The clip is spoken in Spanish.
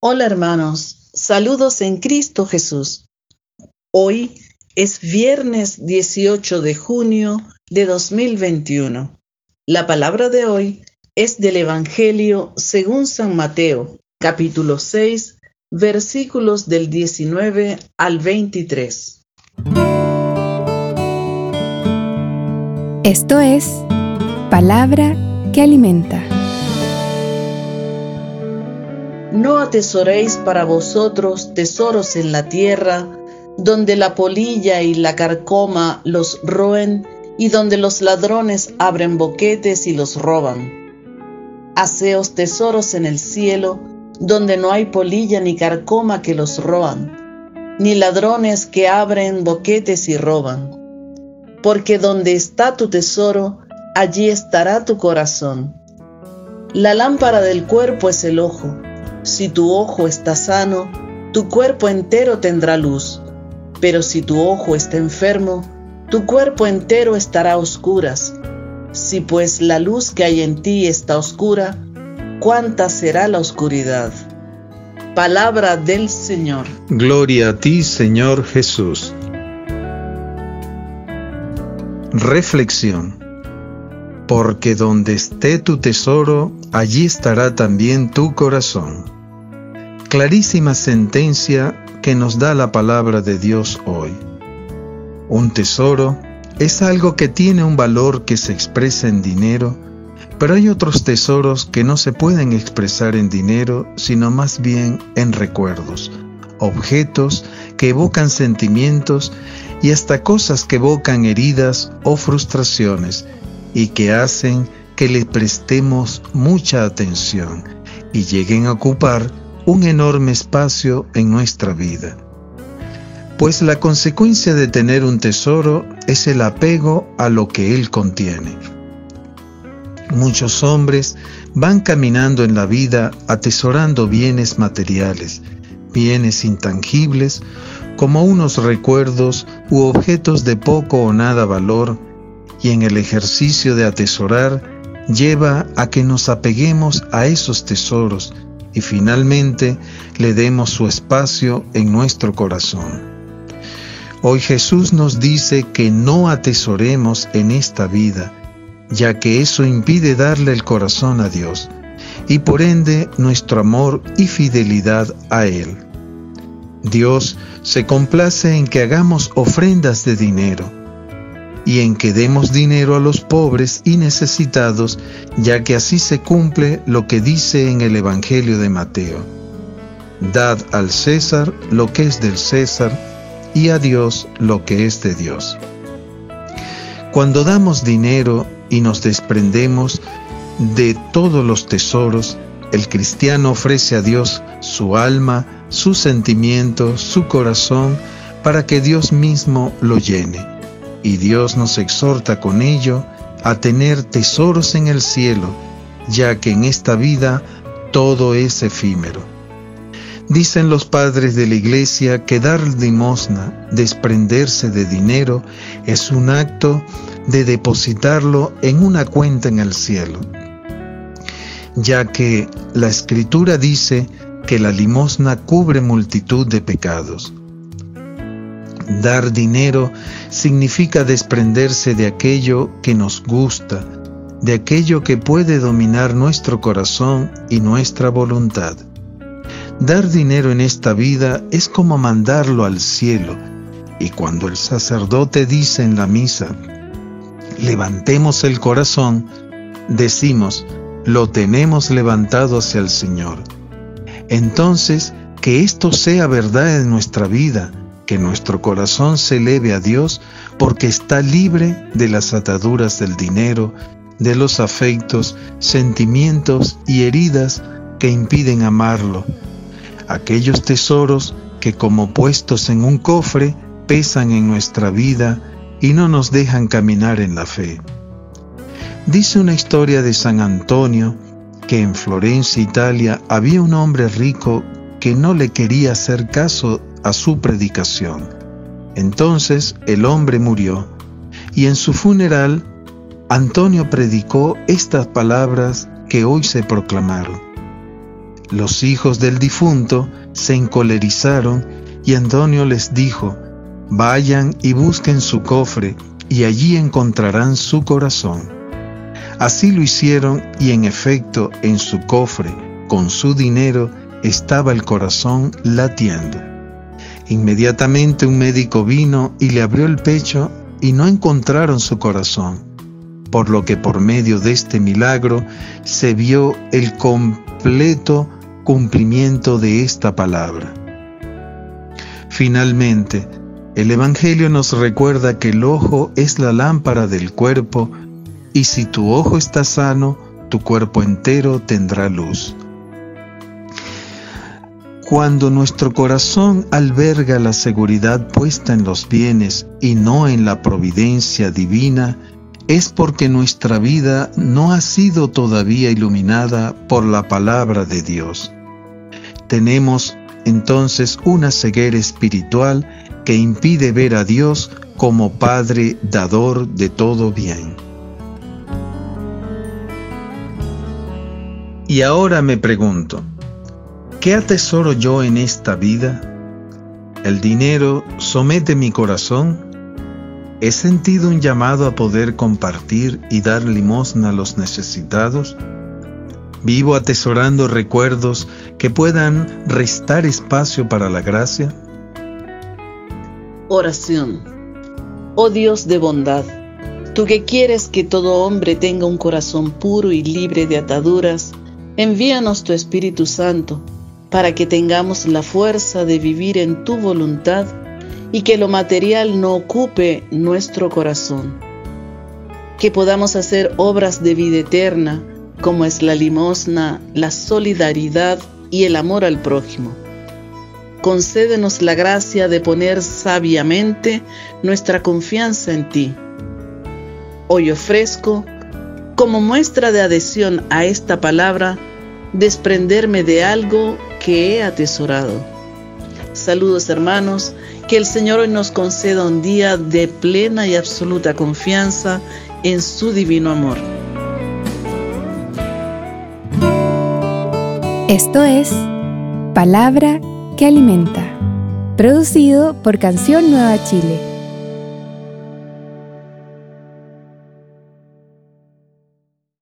Hola hermanos, saludos en Cristo Jesús. Hoy es viernes 18 de junio de 2021. La palabra de hoy es del Evangelio según San Mateo, capítulo 6, versículos del 19 al 23. Esto es palabra que alimenta. No atesoréis para vosotros tesoros en la tierra, donde la polilla y la carcoma los roen y donde los ladrones abren boquetes y los roban. Haceos tesoros en el cielo, donde no hay polilla ni carcoma que los roban, ni ladrones que abren boquetes y roban. Porque donde está tu tesoro, allí estará tu corazón. La lámpara del cuerpo es el ojo. Si tu ojo está sano, tu cuerpo entero tendrá luz, pero si tu ojo está enfermo, tu cuerpo entero estará a oscuras. Si pues la luz que hay en ti está oscura, ¿cuánta será la oscuridad? Palabra del Señor. Gloria a ti, Señor Jesús. Reflexión. Porque donde esté tu tesoro, allí estará también tu corazón. Clarísima sentencia que nos da la palabra de Dios hoy. Un tesoro es algo que tiene un valor que se expresa en dinero, pero hay otros tesoros que no se pueden expresar en dinero, sino más bien en recuerdos, objetos que evocan sentimientos y hasta cosas que evocan heridas o frustraciones y que hacen que le prestemos mucha atención y lleguen a ocupar un enorme espacio en nuestra vida. Pues la consecuencia de tener un tesoro es el apego a lo que él contiene. Muchos hombres van caminando en la vida atesorando bienes materiales, bienes intangibles, como unos recuerdos u objetos de poco o nada valor y en el ejercicio de atesorar lleva a que nos apeguemos a esos tesoros y finalmente le demos su espacio en nuestro corazón. Hoy Jesús nos dice que no atesoremos en esta vida, ya que eso impide darle el corazón a Dios y por ende nuestro amor y fidelidad a Él. Dios se complace en que hagamos ofrendas de dinero, y en que demos dinero a los pobres y necesitados, ya que así se cumple lo que dice en el Evangelio de Mateo. Dad al César lo que es del César y a Dios lo que es de Dios. Cuando damos dinero y nos desprendemos de todos los tesoros, el cristiano ofrece a Dios su alma, sus sentimientos, su corazón, para que Dios mismo lo llene y Dios nos exhorta con ello a tener tesoros en el cielo, ya que en esta vida todo es efímero. Dicen los padres de la iglesia que dar limosna, desprenderse de dinero, es un acto de depositarlo en una cuenta en el cielo, ya que la escritura dice que la limosna cubre multitud de pecados. Dar dinero significa desprenderse de aquello que nos gusta, de aquello que puede dominar nuestro corazón y nuestra voluntad. Dar dinero en esta vida es como mandarlo al cielo, y cuando el sacerdote dice en la misa, levantemos el corazón, decimos, lo tenemos levantado hacia el Señor. Entonces, que esto sea verdad en nuestra vida, que nuestro corazón se eleve a Dios porque está libre de las ataduras del dinero, de los afectos, sentimientos y heridas que impiden amarlo. Aquellos tesoros que como puestos en un cofre pesan en nuestra vida y no nos dejan caminar en la fe. Dice una historia de San Antonio que en Florencia, Italia, había un hombre rico que no le quería hacer caso a su predicación. Entonces el hombre murió, y en su funeral Antonio predicó estas palabras que hoy se proclamaron. Los hijos del difunto se encolerizaron y Antonio les dijo, vayan y busquen su cofre y allí encontrarán su corazón. Así lo hicieron y en efecto en su cofre, con su dinero, estaba el corazón latiendo. Inmediatamente un médico vino y le abrió el pecho y no encontraron su corazón, por lo que por medio de este milagro se vio el completo cumplimiento de esta palabra. Finalmente, el Evangelio nos recuerda que el ojo es la lámpara del cuerpo y si tu ojo está sano, tu cuerpo entero tendrá luz. Cuando nuestro corazón alberga la seguridad puesta en los bienes y no en la providencia divina, es porque nuestra vida no ha sido todavía iluminada por la palabra de Dios. Tenemos entonces una ceguera espiritual que impide ver a Dios como Padre dador de todo bien. Y ahora me pregunto, ¿Qué atesoro yo en esta vida? ¿El dinero somete mi corazón? ¿He sentido un llamado a poder compartir y dar limosna a los necesitados? ¿Vivo atesorando recuerdos que puedan restar espacio para la gracia? Oración. Oh Dios de bondad, tú que quieres que todo hombre tenga un corazón puro y libre de ataduras, envíanos tu Espíritu Santo para que tengamos la fuerza de vivir en tu voluntad y que lo material no ocupe nuestro corazón. Que podamos hacer obras de vida eterna, como es la limosna, la solidaridad y el amor al prójimo. Concédenos la gracia de poner sabiamente nuestra confianza en ti. Hoy ofrezco, como muestra de adhesión a esta palabra, desprenderme de algo que he atesorado. Saludos hermanos, que el Señor hoy nos conceda un día de plena y absoluta confianza en su divino amor. Esto es Palabra que Alimenta, producido por Canción Nueva Chile